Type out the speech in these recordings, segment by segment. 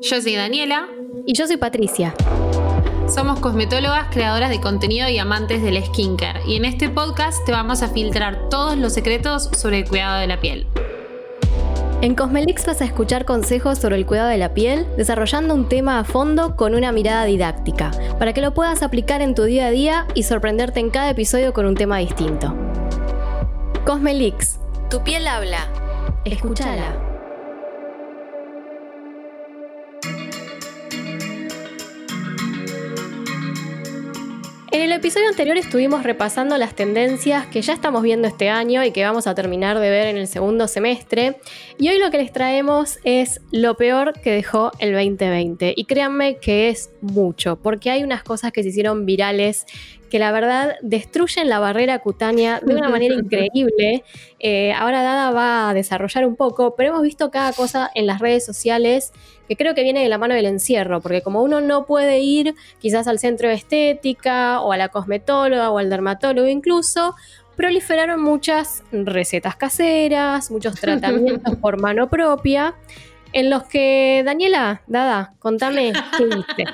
Yo soy Daniela. Y yo soy Patricia. Somos cosmetólogas, creadoras de contenido y amantes del skincare. Y en este podcast te vamos a filtrar todos los secretos sobre el cuidado de la piel. En Cosmelix vas a escuchar consejos sobre el cuidado de la piel, desarrollando un tema a fondo con una mirada didáctica, para que lo puedas aplicar en tu día a día y sorprenderte en cada episodio con un tema distinto. Cosmelix, tu piel habla. Escúchala. Episodio anterior estuvimos repasando las tendencias que ya estamos viendo este año y que vamos a terminar de ver en el segundo semestre. Y hoy lo que les traemos es lo peor que dejó el 2020. Y créanme que es mucho, porque hay unas cosas que se hicieron virales que la verdad destruyen la barrera cutánea de una manera increíble. Eh, ahora Dada va a desarrollar un poco, pero hemos visto cada cosa en las redes sociales que creo que viene de la mano del encierro, porque como uno no puede ir quizás al centro de estética o a la cosmetóloga o al dermatólogo incluso, proliferaron muchas recetas caseras, muchos tratamientos por mano propia en los que, Daniela, Dada, contame qué viste.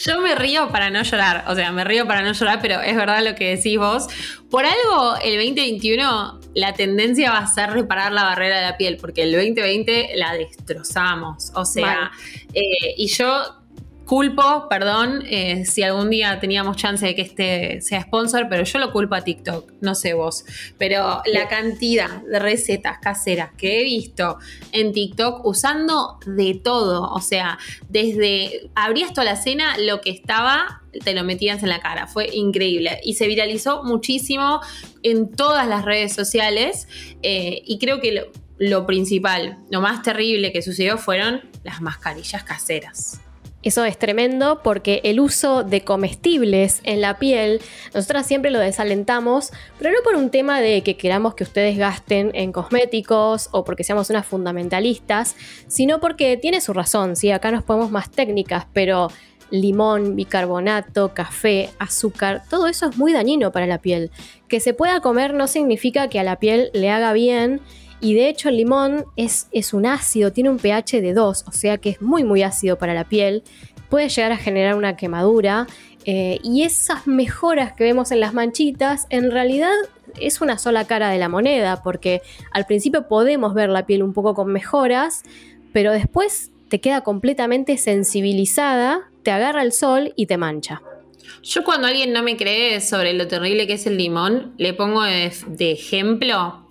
Yo me río para no llorar, o sea, me río para no llorar, pero es verdad lo que decís vos. Por algo, el 2021, la tendencia va a ser reparar la barrera de la piel, porque el 2020 la destrozamos, o sea, eh, y yo Culpo, perdón, eh, si algún día teníamos chance de que este sea sponsor, pero yo lo culpo a TikTok, no sé vos. Pero la cantidad de recetas caseras que he visto en TikTok usando de todo, o sea, desde abrías toda la cena, lo que estaba, te lo metías en la cara, fue increíble. Y se viralizó muchísimo en todas las redes sociales eh, y creo que lo, lo principal, lo más terrible que sucedió fueron las mascarillas caseras. Eso es tremendo porque el uso de comestibles en la piel, nosotras siempre lo desalentamos, pero no por un tema de que queramos que ustedes gasten en cosméticos o porque seamos unas fundamentalistas, sino porque tiene su razón, ¿sí? Acá nos ponemos más técnicas, pero limón, bicarbonato, café, azúcar, todo eso es muy dañino para la piel. Que se pueda comer no significa que a la piel le haga bien y de hecho el limón es, un ácido, tiene un pH de 2, o sea que es muy muy ácido para la piel, puede llegar a generar una quemadura eh, y esas mejoras que vemos en las manchitas en realidad es una sola cara de la moneda, porque al principio podemos ver la piel un poco con mejoras, pero después te queda completamente sensibilizada, te agarra el sol y te mancha. Yo cuando alguien no me cree sobre lo terrible que es el limón, le pongo de ejemplo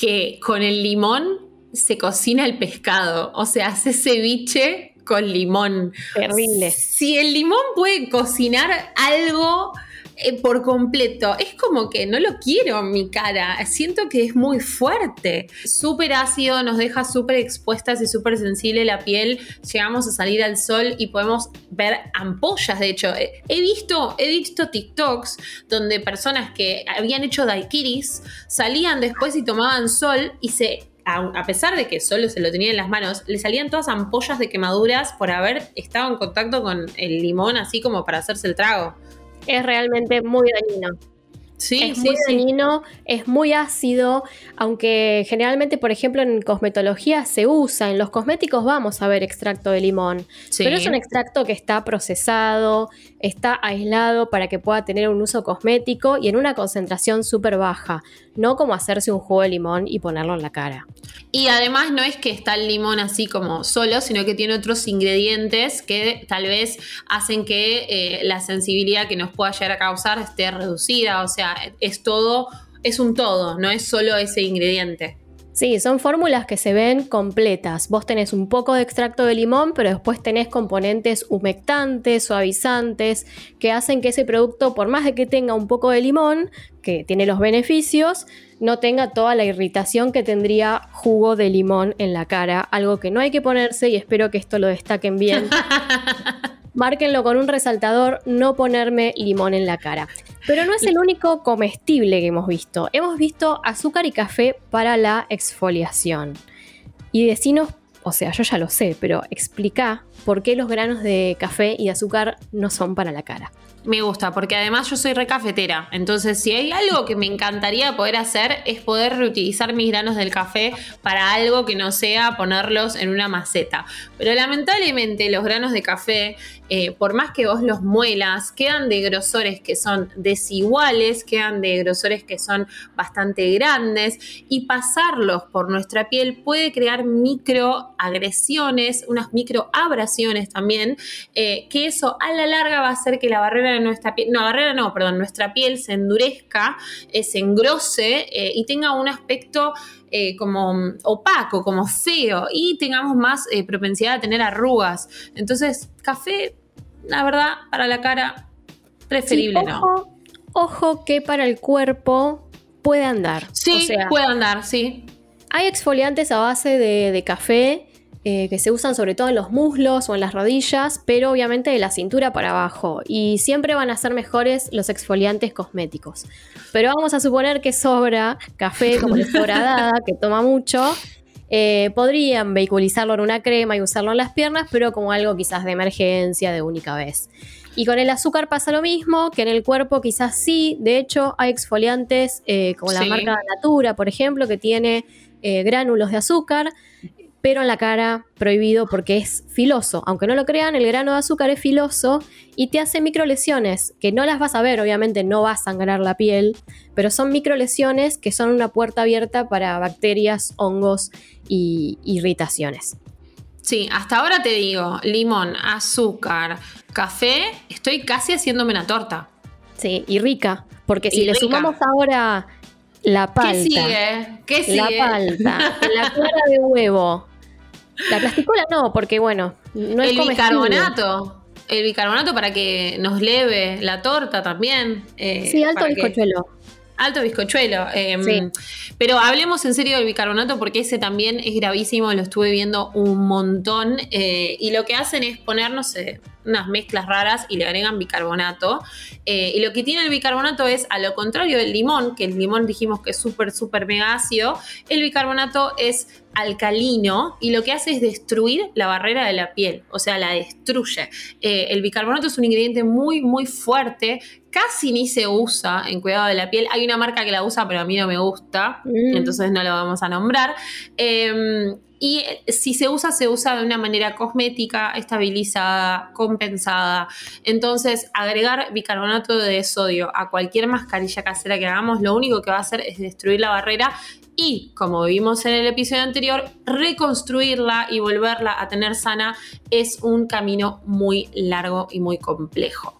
que con el limón se cocina el pescado, o sea, hace ceviche con limón. Terrible. Si el limón puede cocinar algo eh, por completo. Es como que no lo quiero mi cara. Siento que es muy fuerte. Súper ácido, nos deja súper expuestas y súper sensible la piel. Llegamos a salir al sol y podemos ver ampollas. De hecho, eh, he visto, he visto TikToks donde personas que habían hecho daiquiris salían después y tomaban sol y se a, pesar de que solo se lo tenía en las manos, le salían todas ampollas de quemaduras por haber estado en contacto con el limón, así como para hacerse el trago es realmente muy dañino. Sí, es muy dañino, es muy ácido, aunque generalmente, por ejemplo, en cosmetología se usa, en los cosméticos vamos a ver extracto de limón, pero es un extracto que está procesado, está aislado para que pueda tener un uso cosmético y en una concentración súper baja, no como hacerse un jugo de limón y ponerlo en la cara. Y además no es que está el limón así como solo, sino que tiene otros ingredientes que tal vez hacen que eh, la sensibilidad que nos pueda llegar a causar esté reducida. O sea, es todo, es un todo, no es solo ese ingrediente. Sí, son fórmulas que se ven completas. Vos tenés un poco de extracto de limón, pero después tenés componentes humectantes, suavizantes, que hacen que ese producto, por más de que tenga un poco de limón, que tiene los beneficios, no tenga toda la irritación que tendría jugo de limón en la cara. Algo que no hay que ponerse y espero que esto lo destaquen bien. Márquenlo con un resaltador, no ponerme limón en la cara. Pero no es el único comestible que hemos visto. Hemos visto azúcar y café para la exfoliación. Y decinos o sea, yo ya lo sé, pero explica por qué los granos de café y de azúcar no son para la cara. Me gusta, porque además yo soy recafetera. Entonces, si hay algo que me encantaría poder hacer, es poder reutilizar mis granos del café para algo que no sea ponerlos en una maceta. Pero lamentablemente los granos de café, eh, por más que vos los muelas, quedan de grosores que son desiguales, quedan de grosores que son bastante grandes y pasarlos por nuestra piel puede crear microagresiones, unas microabrasiones también, eh, que eso a la larga va a hacer que la barrera de nuestra piel, no, barrera no, perdón, nuestra piel se endurezca, eh, se engrose y tenga un aspecto como opaco, como feo y tengamos más propensidad a tener arrugas. Entonces, café, la verdad, para la cara, preferible no. Ojo que para el cuerpo puede andar. Sí, puede andar, sí. Hay exfoliantes a base de café eh, que se usan sobre todo en los muslos o en las rodillas, pero obviamente de la cintura para abajo. Y siempre van a ser mejores los exfoliantes cosméticos. Pero vamos a suponer que sobra café, como les sobra dada, que toma mucho. Eh, podrían vehiculizarlo en una crema y usarlo en las piernas, pero como algo quizás de emergencia, de única vez. Y con el azúcar pasa lo mismo, que en el cuerpo quizás sí. De hecho, hay exfoliantes eh, como la marca Natura, por ejemplo, que tiene gránulos de azúcar pero en la cara prohibido porque es filoso. Aunque no lo crean, el grano de azúcar es filoso y te hace microlesiones, que no las vas a ver, obviamente no va a sangrar la piel, pero son microlesiones que son una puerta abierta para bacterias, hongos y irritaciones. Sí, hasta ahora te digo, limón, azúcar, café, estoy casi haciéndome una torta. Sí, y rica, porque si le sumamos ahora la palta. ¿Qué sigue? ¿Qué sigue? La palta, la clara de huevo, la plasticola no, porque bueno, no es El bicarbonato. El bicarbonato para que nos leve la torta también. Eh, sí, alto bizcochuelo. Alto bizcochuelo. Em, sí. Pero hablemos en serio del bicarbonato porque ese también es gravísimo, lo estuve viendo un montón. Eh, y lo que hacen es poner, no sé, unas mezclas raras y le agregan bicarbonato. Eh, y lo que tiene el bicarbonato es, a lo contrario del limón, que el limón dijimos que es súper, súper mega ácido, el bicarbonato es alcalino y lo que hace es destruir la barrera de la piel, o sea, la destruye. Eh, el bicarbonato es un ingrediente muy, muy fuerte, casi ni se usa en cuidado de la piel. Hay una marca que la usa, pero a mí no me gusta, mm. entonces no lo vamos a nombrar. Em, y si se usa, se usa de una manera cosmética, estabilizada, compensada. Entonces, agregar bicarbonato de sodio a cualquier mascarilla casera que hagamos, lo único que va a hacer es destruir la barrera y, como vimos en el episodio anterior, reconstruirla y volverla a tener sana es un camino muy largo y muy complejo.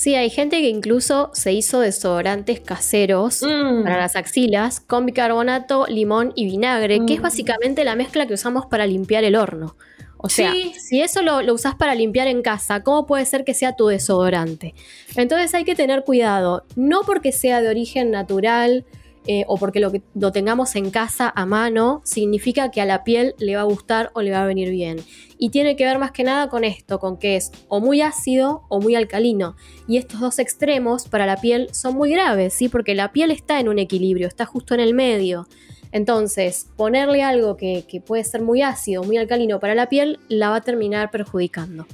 Sí, hay gente que incluso se hizo desodorantes caseros mm. para las axilas con bicarbonato, limón y vinagre, que es mm. básicamente la mezcla que usamos para limpiar el horno. O sea, si eso lo, lo, usás para limpiar en casa, ¿cómo puede ser que sea tu desodorante? Entonces hay que tener cuidado, no porque sea de origen natural, eh, o porque lo, que, lo tengamos en casa a mano, significa que a la piel le va a gustar o le va a venir bien. Y tiene que ver más que nada con esto, con que es o muy ácido o muy alcalino. Y estos dos extremos para la piel son muy graves, ¿sí? Porque la piel está en un equilibrio, está justo en el medio. Entonces, ponerle algo que, que puede ser muy ácido, o muy alcalino para la piel, la va a terminar perjudicando.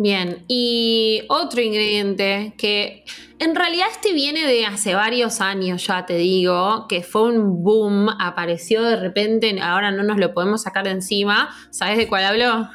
Bien, y otro ingrediente que en realidad este viene de hace varios años, ya te digo, que fue un boom, apareció de repente, ahora no nos lo podemos sacar de encima. ¿Sabes de cuál hablo?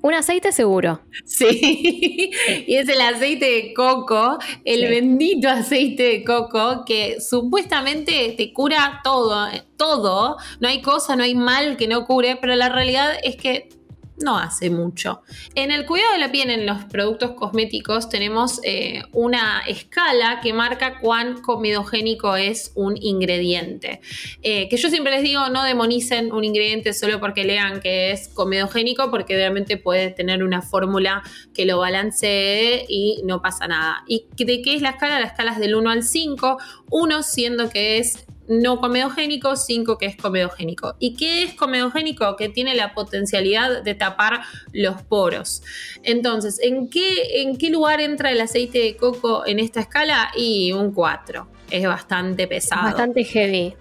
Un aceite seguro. Sí, y es el aceite de coco, el bendito aceite de coco que supuestamente te cura todo, todo. No hay cosa, no hay mal que no cure, pero la realidad es que no hace mucho. En el cuidado de la piel en los productos cosméticos tenemos eh, una escala que marca cuán comedogénico es un ingrediente. Eh, que yo siempre les digo, no demonicen un ingrediente solo porque lean que es comedogénico, porque realmente puede tener una fórmula que lo balancee y no pasa nada. ¿Y de qué es la escala? La escala es del 1 al 5, 1 siendo que es no comedogénico, 5 que es comedogénico. ¿Y qué es comedogénico? Que tiene la potencialidad de tapar los poros. Entonces, ¿en qué, en qué lugar entra el aceite de coco en esta escala? Y un 4. Es bastante pesado. Bastante heavy.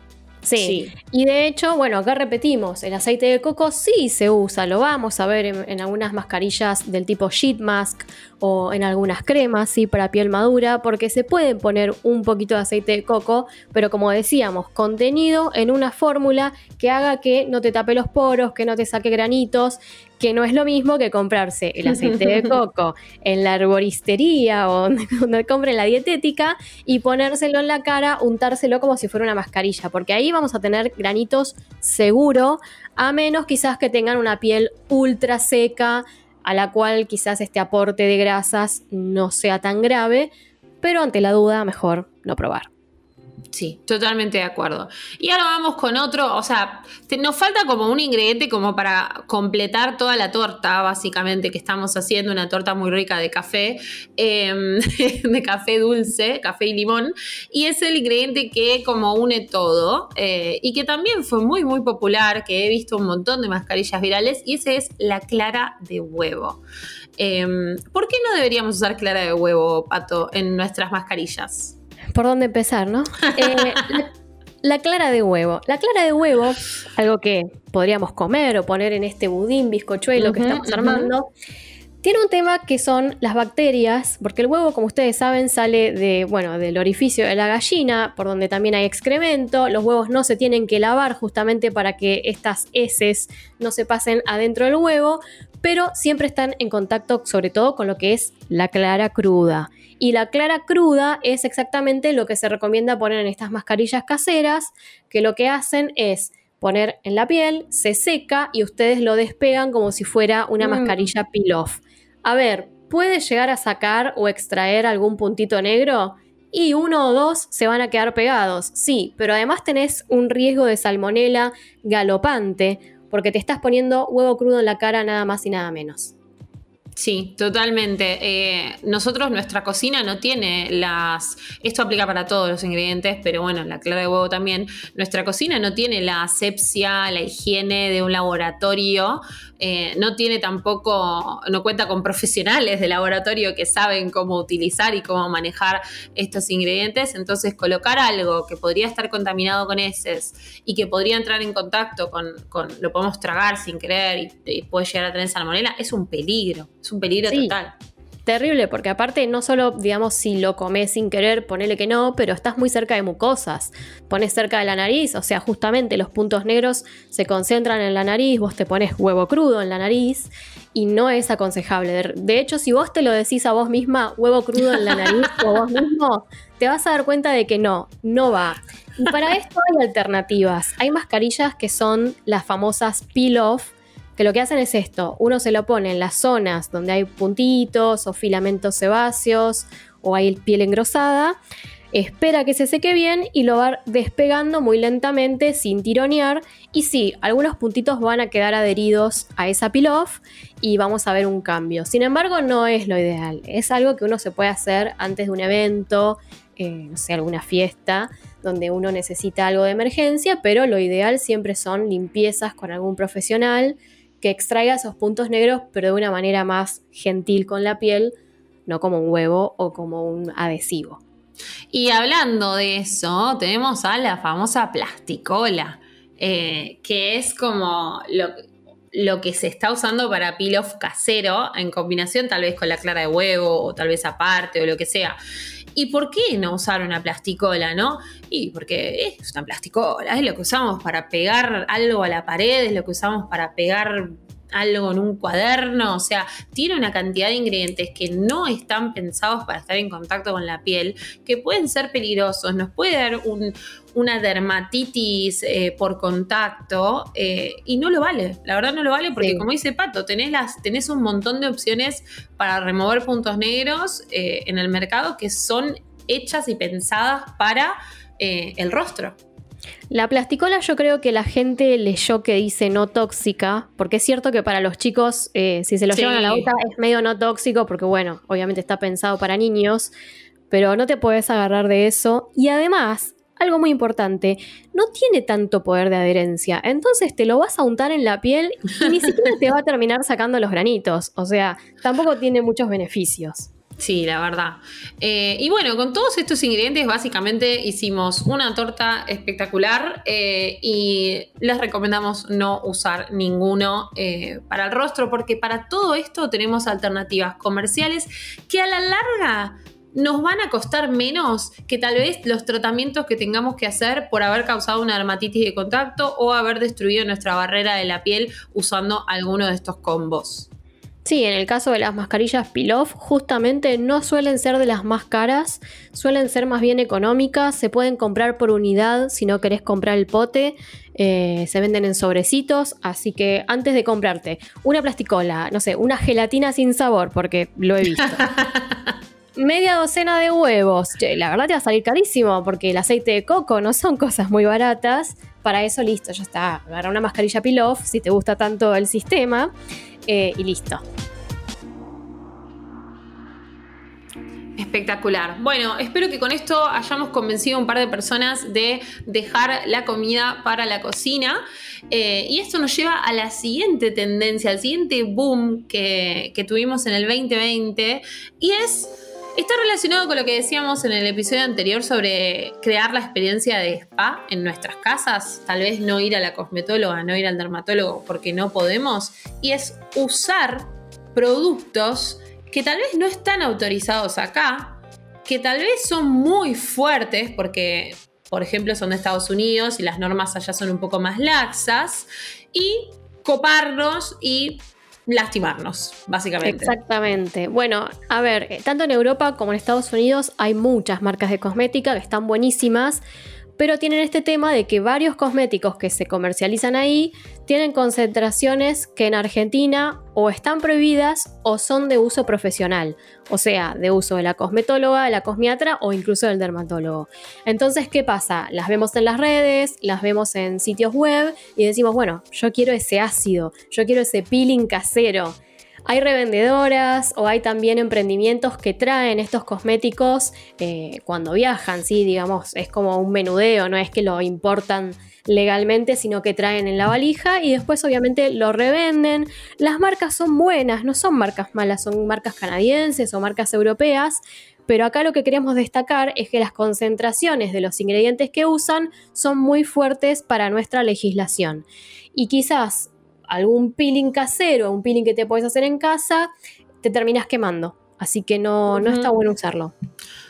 Sí. Y de hecho, bueno, acá repetimos, el aceite de coco sí se usa, lo vamos a ver en, algunas mascarillas del tipo sheet mask o en algunas cremas, sí, para piel madura, porque se puede poner un poquito de aceite de coco, pero como decíamos, contenido en una fórmula que haga que no te tape los poros, que no te saque granitos, que no es lo mismo que comprarse el aceite de coco en la arboristería o donde, compren la dietética y ponérselo en la cara, untárselo como si fuera una mascarilla, porque ahí vamos a tener granitos seguro, a menos quizás que tengan una piel ultra seca, a la cual quizás este aporte de grasas no sea tan grave, pero ante la duda mejor no probar. Sí, totalmente de acuerdo. Y ahora vamos con otro, o sea, nos falta como un ingrediente como para completar toda la torta, básicamente, que estamos haciendo, una torta muy rica de café, em, de café dulce, café y limón, y es el ingrediente que como une todo, eh, y que también fue muy, muy popular, que he visto un montón de mascarillas virales, y ese es la clara de huevo. Em, ¿Por qué no deberíamos usar clara de huevo, Pato, en nuestras mascarillas? Por dónde empezar, ¿no? Eh, la, clara de huevo. La clara de huevo, algo que podríamos comer o poner en este budín, bizcochuelo que estamos armando, tiene un tema que son las bacterias, porque el huevo, como ustedes saben, sale de, bueno, del orificio de la gallina, por donde también hay excremento. Los huevos no se tienen que lavar justamente para que estas heces no se pasen adentro del huevo, pero siempre están en contacto sobre todo con lo que es la clara cruda. Y la clara cruda es exactamente lo que se recomienda poner en estas mascarillas caseras, que lo que hacen es poner en la piel, se seca y ustedes lo despegan como si fuera una mm. mascarilla peel-off. A ver, ¿puede llegar a sacar o extraer algún puntito negro? Y uno o dos se van a quedar pegados, sí, pero además tenés un riesgo de salmonela galopante porque te estás poniendo huevo crudo en la cara nada más y nada menos. Sí, totalmente. Eh, nosotros, nuestra cocina no tiene las. Esto aplica para todos los ingredientes, pero bueno, la clara de huevo también. Nuestra cocina no tiene la asepsia, la higiene de un laboratorio. Eh, no tiene tampoco. No cuenta con profesionales de laboratorio que saben cómo utilizar y cómo manejar estos ingredientes. Entonces, colocar algo que podría estar contaminado con heces y que podría entrar en contacto con. lo podemos tragar sin querer y, y puede llegar a tener salmonela es un peligro es un peligro total. Terrible, porque aparte no solo, digamos, si lo comes sin querer, ponele que no, pero estás muy cerca de mucosas. Pones cerca de la nariz, o sea, justamente los puntos negros se concentran en la nariz, vos te pones huevo crudo en la nariz y no es aconsejable. De hecho, si vos te lo decís a vos misma, huevo crudo en la nariz o vos mismo, te vas a dar cuenta de que no, no va. Y para esto hay alternativas. Hay mascarillas que son las famosas peel-off, que lo que hacen es esto, uno se lo pone en las zonas donde hay puntitos o filamentos sebáceos o hay piel engrosada, espera que se seque bien y lo va despegando muy lentamente sin tironear. Y sí, algunos puntitos van a quedar adheridos a esa peel off y vamos a ver un cambio. Sin embargo, no es lo ideal, es algo que uno se puede hacer antes de un evento, eh, no sé, alguna fiesta donde uno necesita algo de emergencia, pero lo ideal siempre son limpiezas con algún profesional que extraiga esos puntos negros, pero de una manera más gentil con la piel, no como un huevo o como un adhesivo. Y hablando de eso, tenemos a la famosa plasticola, eh, que es como lo, lo, que se está usando para off casero, en combinación tal vez con la clara de huevo o tal vez aparte o lo que sea. ¿Y por qué no usar una plasticola, no? Y porque es una plasticola, es lo que usamos para pegar algo a la pared, es lo que usamos para pegar algo en un cuaderno, o sea, tiene una cantidad de ingredientes que no están pensados para estar en contacto con la piel, que pueden ser peligrosos, nos puede dar una dermatitis eh, por contacto eh, y no lo vale, la verdad no lo vale porque como dice Pato, tenés, las, tenés un montón de opciones para remover puntos negros eh, en el mercado que son hechas y pensadas para el rostro. La plasticola yo creo que la gente leyó que dice no tóxica, porque es cierto que para los chicos, eh, si se lo llevan a la boca, es medio no tóxico, porque bueno, obviamente está pensado para niños, pero no te puedes agarrar de eso. Y además, algo muy importante, no tiene tanto poder de adherencia, entonces te lo vas a untar en la piel y ni siquiera te va a terminar sacando los granitos, o sea, tampoco tiene muchos beneficios. Sí, la verdad. Eh, y bueno, con todos estos ingredientes básicamente hicimos una torta espectacular eh, y les recomendamos no usar ninguno eh, para el rostro porque para todo esto tenemos alternativas comerciales que a la larga nos van a costar menos que tal vez los tratamientos que tengamos que hacer por haber causado una dermatitis de contacto o haber destruido nuestra barrera de la piel usando alguno de estos combos. Sí, en el caso de las mascarillas Peel-Off, justamente no suelen ser de las más caras, suelen ser más bien económicas, se pueden comprar por unidad si no querés comprar el pote, eh, se venden en sobrecitos, así que antes de comprarte una plasticola, no sé, una gelatina sin sabor, porque lo he visto. media docena de huevos. la verdad te va a salir carísimo porque el aceite de coco no son cosas muy baratas. Para eso, listo, ya está. Agarra una mascarilla peel-off si te gusta tanto el sistema. Eh, y listo. Espectacular. Bueno, espero que con esto hayamos convencido a un par de personas de dejar la comida para la cocina. Eh, y esto nos lleva a la siguiente tendencia, al siguiente boom que tuvimos en el 2020. Y es Está relacionado con lo que decíamos en el episodio anterior sobre crear la experiencia de spa en nuestras casas. Tal vez no ir a la cosmetóloga, no ir al dermatólogo porque no podemos. Y es usar productos que tal vez no están autorizados acá, que tal vez son muy fuertes porque, por ejemplo, son de Estados Unidos y las normas allá son un poco más laxas. Y coparnos y lastimarnos, básicamente. Exactamente. Bueno, a ver, eh, tanto en Europa como en Estados Unidos hay muchas marcas de cosmética que están buenísimas pero tienen este tema de que varios cosméticos que se comercializan ahí tienen concentraciones que en Argentina o están prohibidas o son de uso profesional, o sea, de uso de la cosmetóloga, de la cosmiatra o incluso del dermatólogo. Entonces, ¿qué pasa? Las vemos en las redes, las vemos en sitios web y decimos, bueno, yo quiero ese ácido, yo quiero ese peeling casero. Hay revendedoras o hay también emprendimientos que traen estos cosméticos eh, cuando viajan, ¿sí? Digamos, es como un menudeo, no es que lo importan legalmente, sino que traen en la valija y después obviamente lo revenden. Las marcas son buenas, no son marcas malas, son marcas canadienses o marcas europeas, pero acá lo que queremos destacar es que las concentraciones de los ingredientes que usan son muy fuertes para nuestra legislación. Y quizás algún peeling casero, un peeling que te puedes hacer en casa, te terminas quemando. Así que no, no está bueno usarlo.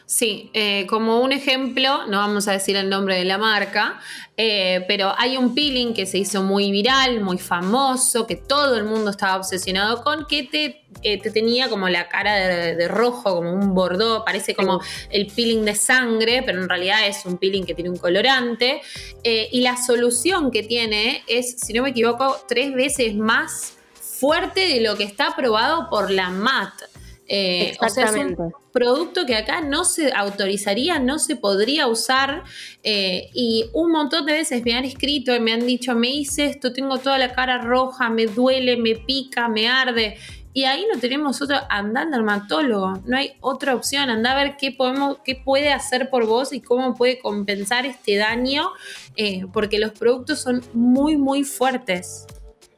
Sí, eh, como un ejemplo, no vamos a decir el nombre de la marca, eh, pero hay un peeling que se hizo muy viral, muy famoso, que todo el mundo estaba obsesionado con, que te, eh, te tenía como la cara de, rojo, como un bordó, parece como el peeling de sangre, pero en realidad es un peeling que tiene un colorante. y la solución que tiene es, si no me equivoco, tres veces más fuerte de lo que está aprobado por la MAT. Eh, o sea, es un producto que acá no se autorizaría, no se podría usar. Eh, y un montón de veces me han escrito y me han dicho, me hice esto, tengo toda la cara roja, me duele, me pica, me arde. Y ahí no tenemos otro, anda al dermatólogo, no hay otra opción, anda a ver qué, podemos, qué puede hacer por vos y cómo puede compensar este daño, eh, porque los productos son muy, muy fuertes.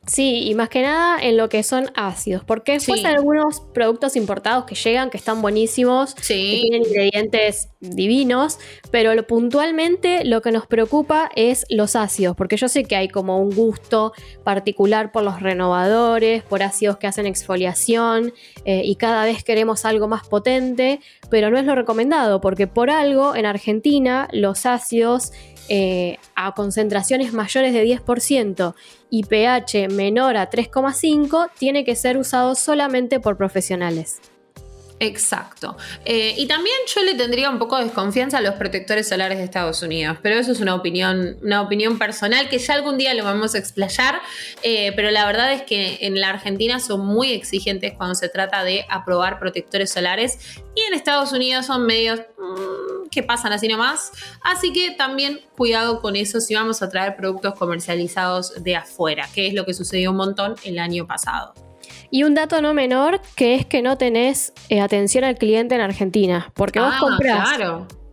Sí, y más que nada en lo que son ácidos, porque después hay algunos productos importados que llegan que están buenísimos, que tienen ingredientes divinos, pero lo, puntualmente lo que nos preocupa es los ácidos, porque yo sé que hay como un gusto particular por los renovadores, por ácidos que hacen exfoliación eh, y cada vez queremos algo más potente, pero no es lo recomendado, porque por algo en Argentina los ácidos eh, a concentraciones mayores de 10% y pH menor a 3,5 tiene que ser usado solamente por profesionales. Exacto. Eh, y también yo le tendría un poco de desconfianza a los protectores solares de Estados Unidos, pero eso es una opinión, una opinión personal que ya algún día lo vamos a explayar, eh, pero la verdad es que en la Argentina son muy exigentes cuando se trata de aprobar protectores solares y en Estados Unidos son medios mm, que pasan así nomás, así que también cuidado con eso si vamos a traer productos comercializados de afuera, que es lo que sucedió un montón el año pasado. Y un dato no menor, que es que no tenés eh, atención al cliente en Argentina, porque vos ah, comprás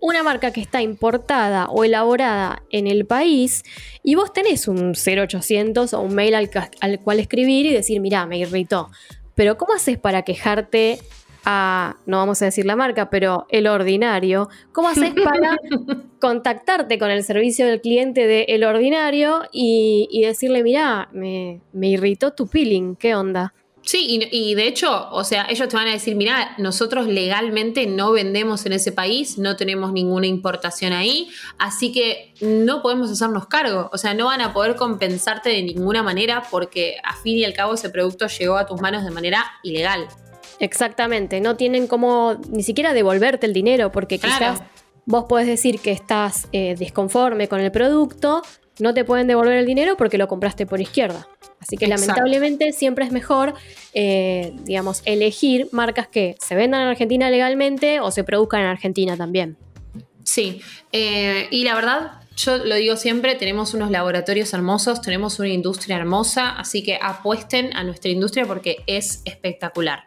una marca que está importada o elaborada en el país y vos tenés un 0800 o un mail al, cual escribir y decir, mira, me irritó. Pero ¿cómo haces para quejarte a, no vamos a decir la marca, pero el ordinario, ¿cómo haces para contactarte con el servicio del cliente de el ordinario y, decirle, mira, me, me irritó tu peeling, ¿qué onda? Sí, y, de hecho, o sea, ellos te van a decir, mira, nosotros legalmente no vendemos en ese país, no tenemos ninguna importación ahí, así que no podemos hacernos cargo, o sea, no van a poder compensarte de ninguna manera porque a fin y al cabo ese producto llegó a tus manos de manera ilegal. Exactamente, no tienen como ni siquiera devolverte el dinero porque quizás vos podés decir que estás eh, desconforme con el producto, no te pueden devolver el dinero porque lo compraste por izquierda. Así que lamentablemente siempre es mejor, eh, digamos, elegir marcas que se vendan en Argentina legalmente o se produzcan en Argentina también. Sí, eh, y la verdad, yo lo digo siempre, tenemos unos laboratorios hermosos, tenemos una industria hermosa, así que apuesten a nuestra industria porque es espectacular.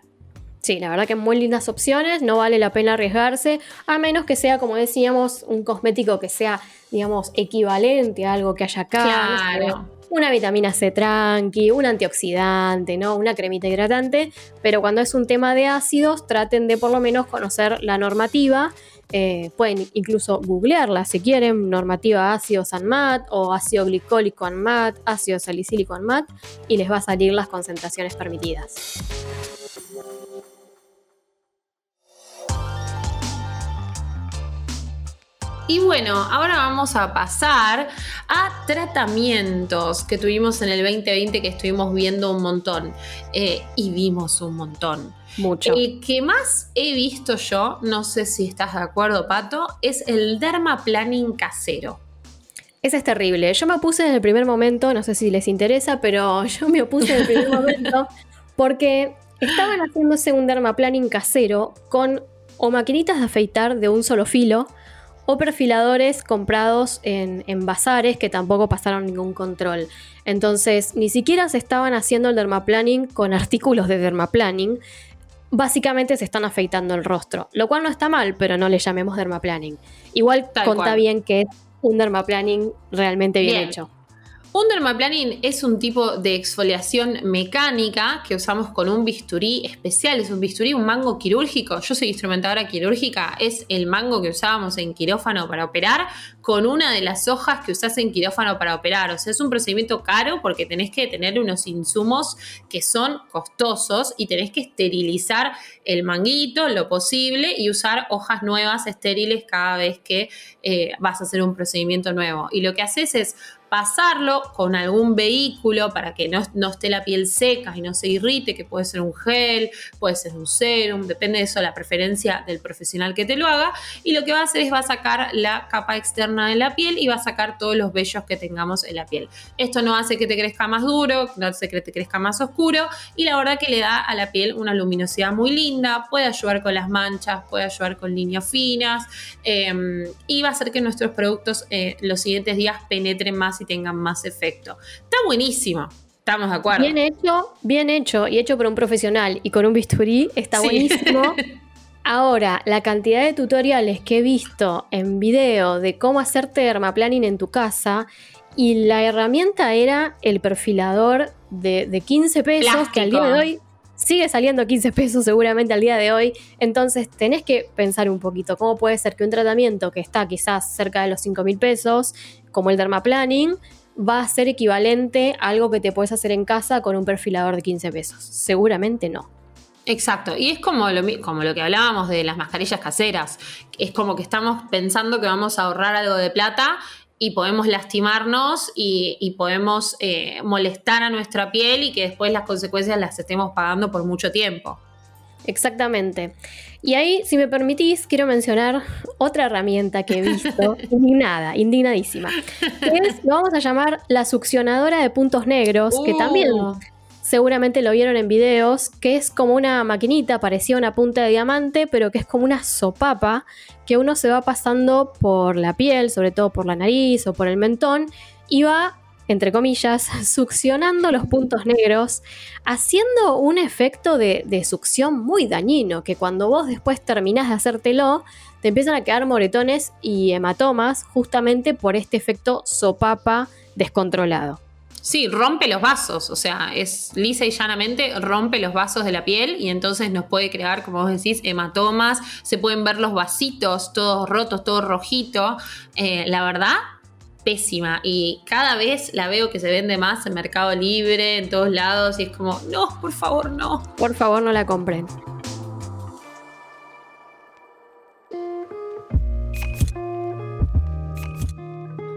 Sí, la verdad que muy lindas opciones, no vale la pena arriesgarse, a menos que sea, como decíamos, un cosmético que sea, digamos, equivalente a algo que haya acá. Claro una vitamina C tranqui, un antioxidante, ¿no? Una cremita hidratante, pero cuando es un tema de ácidos, traten de por lo menos conocer la normativa. Eh, pueden incluso googlearla si quieren, normativa ácido SANMAT o ácido glicólico ANMAT, ácido salicílico ANMAT, y les va a salir las concentraciones permitidas. Y bueno, ahora vamos a pasar a tratamientos que tuvimos en el 2020 que estuvimos viendo un montón eh, y vimos un montón. Mucho. El que más he visto yo, no sé si estás de acuerdo, Pato, es el dermaplaning casero. Ese es terrible. Yo me opuse en el primer momento, no sé si les interesa, pero yo me opuse en el primer momento porque estaban haciéndose un dermaplaning casero con o maquinitas de afeitar de un solo filo o perfiladores comprados en, bazares que tampoco pasaron ningún control. Entonces, ni siquiera se estaban haciendo el dermaplaning con artículos de dermaplaning. Básicamente se están afeitando el rostro, lo cual no está mal, pero no le llamemos dermaplaning. Igual conta bien que es un dermaplaning realmente bien. hecho. Un dermaplaning es un tipo de exfoliación mecánica que usamos con un bisturí especial, es un bisturí, un mango quirúrgico. Yo soy instrumentadora quirúrgica, es el mango que usábamos en quirófano para operar con una de las hojas que usás en quirófano para operar. O sea, es un procedimiento caro porque tenés que tener unos insumos que son costosos y tenés que esterilizar el manguito lo posible y usar hojas nuevas estériles cada vez que eh, vas a hacer un procedimiento nuevo. Y lo que haces es pasarlo con algún vehículo para que no, esté la piel seca y no se irrite, que puede ser un gel, puede ser un serum, depende de eso, la preferencia del profesional que te lo haga. Y lo que va a hacer es va a sacar la capa externa de la piel y va a sacar todos los vellos que tengamos en la piel. Esto no hace que te crezca más duro, no hace que te crezca más oscuro y la verdad que le da a la piel una luminosidad muy linda, puede ayudar con las manchas, puede ayudar con líneas finas em, y va a hacer que nuestros productos eh, los siguientes días penetren más y tengan más efecto. Está buenísimo. Estamos de acuerdo. Bien hecho, bien hecho y hecho por un profesional y con un bisturí está buenísimo. Ahora, la cantidad de tutoriales que he visto en video de cómo hacerte dermaplaning en tu casa y la herramienta era el perfilador de, 15 pesos que al día de hoy sigue saliendo 15 pesos seguramente al día de hoy. Entonces tenés que pensar un poquito cómo puede ser que un tratamiento que está quizás cerca de los 5 mil pesos, como el dermaplaning, va a ser equivalente a algo que te puedes hacer en casa con un perfilador de 15 pesos. Seguramente no. Exacto, y es como lo, como lo que hablábamos de las mascarillas caseras, es como que estamos pensando que vamos a ahorrar algo de plata y podemos lastimarnos y, podemos eh, molestar a nuestra piel y que después las consecuencias las estemos pagando por mucho tiempo. Exactamente. Y ahí, si me permitís, quiero mencionar otra herramienta que he visto, indignada, indignadísima, que es, lo vamos a llamar la succionadora de puntos negros, que también uh seguramente lo vieron en videos, que es como una maquinita, parecía una punta de diamante, pero que es como una sopapa que uno se va pasando por la piel, sobre todo por la nariz o por el mentón, y va, entre comillas, succionando los puntos negros, haciendo un efecto de, de succión muy dañino, que cuando vos después terminás de hacértelo, te empiezan a quedar moretones y hematomas justamente por este efecto sopapa descontrolado. Sí, rompe los vasos, o sea, es lisa y llanamente rompe los vasos de la piel y entonces nos puede crear, como vos decís, hematomas, se pueden ver los vasitos todos rotos, todo rojito. Eh, la verdad, pésima y cada vez la veo que se vende más en Mercado Libre, en todos lados y es como, no, por favor, no. Por favor, no la compren.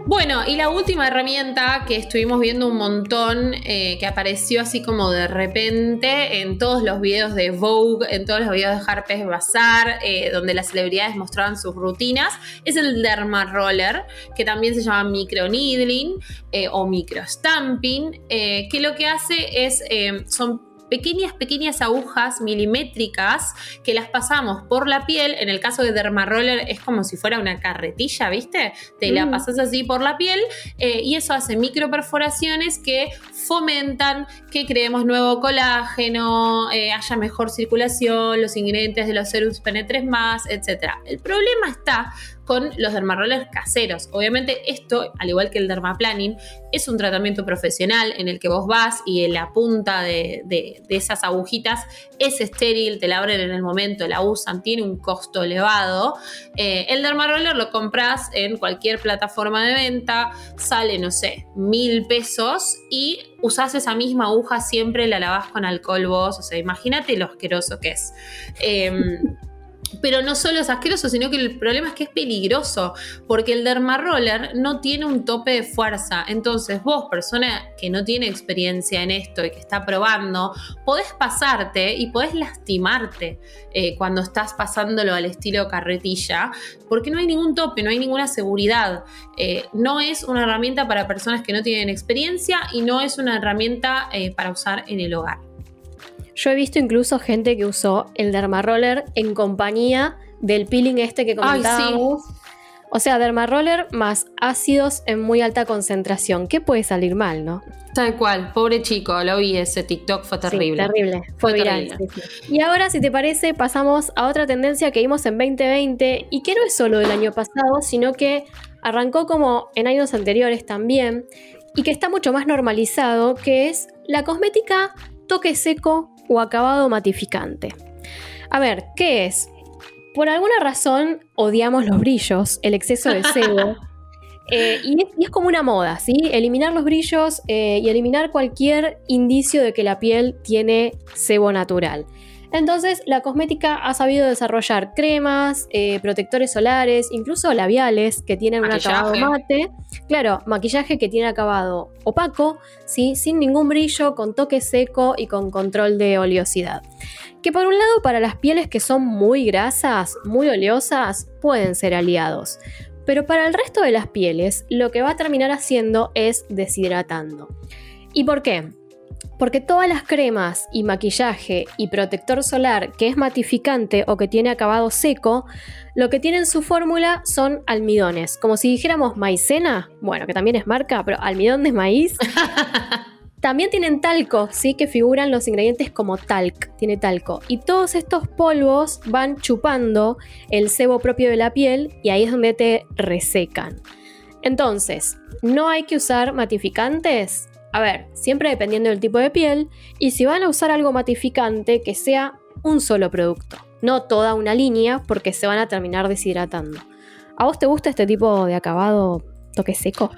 Bueno, y la última herramienta que estuvimos viendo un montón, eh, que apareció así como de repente en todos los videos de Vogue, en todos los videos de Harper's Bazaar, eh, donde las celebridades mostraban sus rutinas, es el Derma Roller, que también se llama microneedling eh, o microstamping, que lo que hace es, son pequeñas, pequeñas agujas milimétricas que las pasamos por la piel. En el caso de Dermaroller es como si fuera una carretilla, ¿viste? Te la mm. pasas así por la piel eh, y eso hace microperforaciones que fomentan que creemos nuevo colágeno, eh, haya mejor circulación, los ingredientes de los serums penetres más, etc. El problema está con los dermarollers caseros. Obviamente esto, al igual que el dermaplaning, es un tratamiento profesional en el que vos vas y en la punta de, esas agujitas es estéril, te la abren en el momento, la usan, tiene un costo elevado. Eh, el dermaroller lo compras en cualquier plataforma de venta, sale, no sé, mil pesos y usás esa misma aguja siempre, la lavás con alcohol vos, o sea, imagínate lo asqueroso que es. Em, pero no solo es asqueroso, sino que el problema es que es peligroso, porque el dermaroller no tiene un tope de fuerza. Entonces, vos, persona que no tiene experiencia en esto y que está probando, podés pasarte y podés lastimarte eh, cuando estás pasándolo al estilo carretilla, porque no hay ningún tope, no hay ninguna seguridad. Eh, no es una herramienta para personas que no tienen experiencia y no es una herramienta eh, para usar en el hogar. Yo he visto incluso gente que usó el Dermaroller en compañía del peeling este que comentábamos. O sea, Dermaroller más ácidos en muy alta concentración. ¿Qué puede salir mal, no? Tal cual, pobre chico, lo vi ese TikTok, fue terrible. terrible, fue, viral. Y ahora, si te parece, pasamos a otra tendencia que vimos en 2020 y que no es solo del año pasado, sino que arrancó como en años anteriores también y que está mucho más normalizado, que es la cosmética toque seco o acabado matificante. A ver, ¿qué es? Por alguna razón odiamos los brillos, el exceso de sebo. Eh, y, es, como una moda, ¿sí? Eliminar los brillos eh, y eliminar cualquier indicio de que la piel tiene sebo natural. Entonces, la cosmética ha sabido desarrollar cremas, eh, protectores solares, incluso labiales que tienen un acabado mate. Claro, maquillaje que tiene acabado opaco, ¿sí? sin ningún brillo, con toque seco y con control de oleosidad. Que por un lado, para las pieles que son muy grasas, muy oleosas, pueden ser aliados. Pero para el resto de las pieles, lo que va a terminar haciendo es deshidratando. ¿Y por qué? Porque todas las cremas y maquillaje y protector solar que es matificante o que tiene acabado seco, lo que tienen su fórmula son almidones. Como si dijéramos maicena, bueno, que también es marca, pero almidón de maíz. También tienen talco, ¿sí? Que figuran los ingredientes como talc, tiene talco. Y todos estos polvos van chupando el sebo propio de la piel y ahí es donde te resecan. Entonces, ¿no hay que usar matificantes? A ver, siempre dependiendo del tipo de piel y si van a usar algo matificante que sea un solo producto, no toda una línea porque se van a terminar deshidratando. ¿A vos te gusta este tipo de acabado toque seco?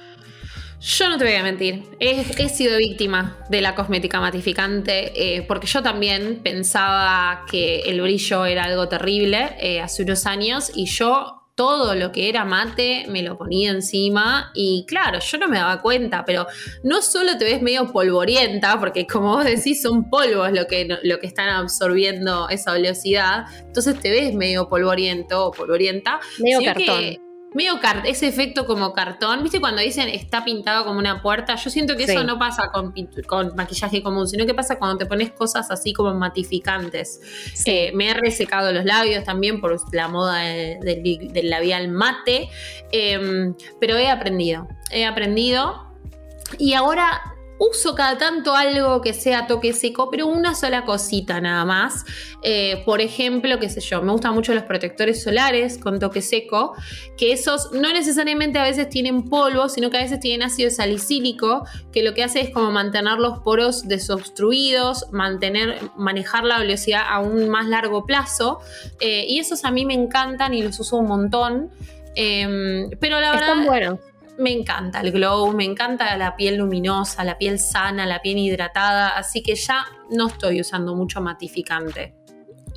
Yo no te voy a mentir, he, sido víctima de la cosmética matificante eh, porque yo también pensaba que el brillo era algo terrible eh, hace unos años y yo todo lo que era mate me lo ponía encima y claro, yo no me daba cuenta, pero no solo te ves medio polvorienta, porque como vos decís, son polvos lo que, lo que están absorbiendo esa oleosidad, entonces te ves medio polvoriento o polvorienta. Medio cartón medio ese efecto como cartón. ¿Viste cuando dicen está pintado como una puerta? Yo siento que eso no pasa con, con, maquillaje común, sino que pasa cuando te pones cosas así como matificantes. Eh, me he resecado los labios también por la moda del labial mate, em, pero he aprendido, he aprendido. Y ahora uso cada tanto algo que sea toque seco, pero una sola cosita nada más. Eh, por ejemplo, qué sé yo, me gustan mucho los protectores solares con toque seco, que esos no necesariamente a veces tienen polvo, sino que a veces tienen ácido salicílico, que lo que hace es como mantener los poros desobstruidos, mantener, manejar la velocidad a un más largo plazo. Eh, y esos a mí me encantan y los uso un montón. Em, pero la verdad. Están buenos me encanta el glow, me encanta la piel luminosa, la piel sana, la piel hidratada, así que ya no estoy usando mucho matificante.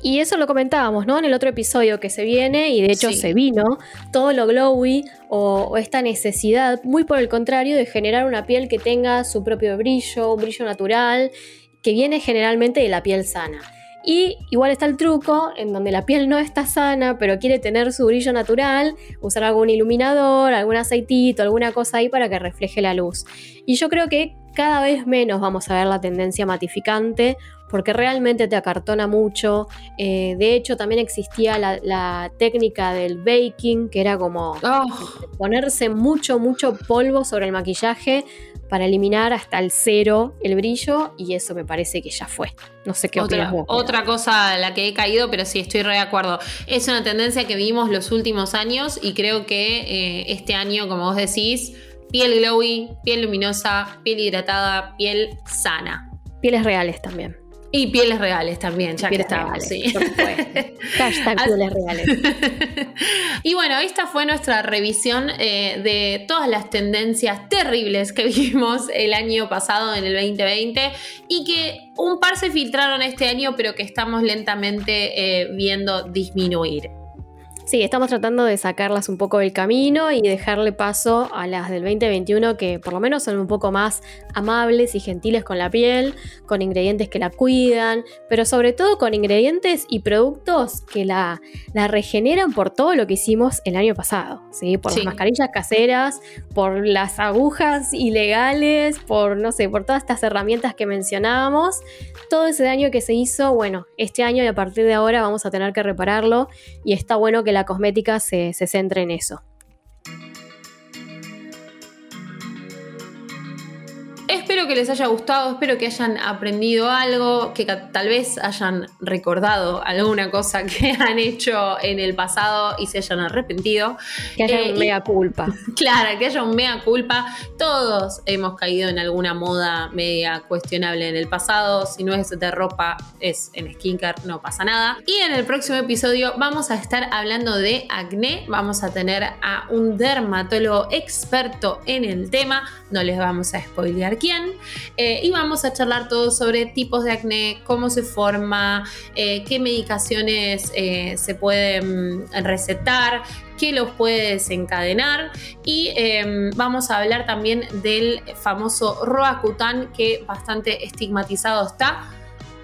Y eso lo comentábamos, ¿no? En el otro episodio que se viene, y de hecho se vino, todo lo glowy o, esta necesidad, muy por el contrario, de generar una piel que tenga su propio brillo, un brillo natural, que viene generalmente de la piel sana. Y igual está el truco en donde la piel no está sana, pero quiere tener su brillo natural, usar algún iluminador, algún aceitito, alguna cosa ahí para que refleje la luz. Y yo creo que cada vez menos vamos a ver la tendencia matificante porque realmente te acartona mucho. Eh, de hecho, también existía la, técnica del baking, que era como oh. ponerse mucho, mucho polvo sobre el maquillaje para eliminar hasta el cero el brillo y eso me parece que ya fue. No sé qué otra, vos, Otra cosa a la que he caído, pero sí estoy re de acuerdo. Es una tendencia que vimos los últimos años y creo que eh, este año, como vos decís, piel glowy, piel luminosa, piel hidratada, piel sana. Pieles reales también. Y pieles reales también, ya que estamos, sí. Hashtag pieles reales. y bueno, esta fue nuestra revisión eh, de todas las tendencias terribles que vimos el año pasado, en el 2020, y que un par se filtraron este año, pero que estamos lentamente eh, viendo disminuir. Sí, estamos tratando de sacarlas un poco del camino y dejarle paso a las del 2021 que por lo menos son un poco más amables y gentiles con la piel, con ingredientes que la cuidan, pero sobre todo con ingredientes y productos que la, la regeneran por todo lo que hicimos el año pasado, ¿sí? Por las mascarillas caseras, por las agujas ilegales, por, no sé, por todas estas herramientas que mencionábamos. Todo ese daño que se hizo, bueno, este año y a partir de ahora vamos a tener que repararlo y está bueno que la cosmética se, se centre en eso. Espero que les haya gustado, espero que hayan aprendido algo, que tal vez hayan recordado alguna cosa que han hecho en el pasado y se hayan arrepentido. Que haya un eh, mea culpa. Claro, que haya un mea culpa. Todos hemos caído en alguna moda media cuestionable en el pasado. Si no es de ropa, es en skincare, no pasa nada. Y en el próximo episodio vamos a estar hablando de acné. Vamos a tener a un dermatólogo experto en el tema. No les vamos a spoilear quién. Eh, y vamos a charlar todo sobre tipos de acné, cómo se forma, eh, qué medicaciones eh, se pueden recetar, qué los puede desencadenar y em, vamos a hablar también del famoso Roacutan que bastante estigmatizado está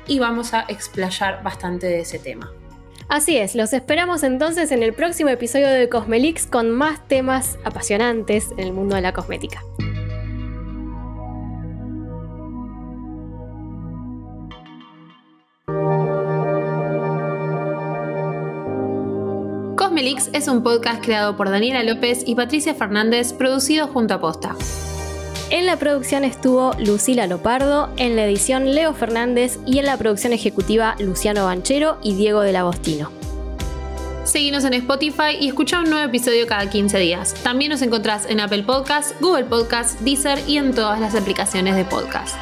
y vamos a explayar bastante de ese tema. Así es, los esperamos entonces en el próximo episodio de Cosmelix con más temas apasionantes en el mundo de la cosmética. Cosmelix es un podcast creado por Daniela López y Patricia Fernández, producido junto a Posta. En la producción estuvo Lucila Lopardo, en la edición Leo Fernández y en la producción ejecutiva Luciano Banchero y Diego del Agostino. Seguinos en Spotify y escucha un nuevo episodio cada 15 días. También nos encontrás en Apple Podcasts, Google Podcasts, Deezer y en todas las aplicaciones de podcast.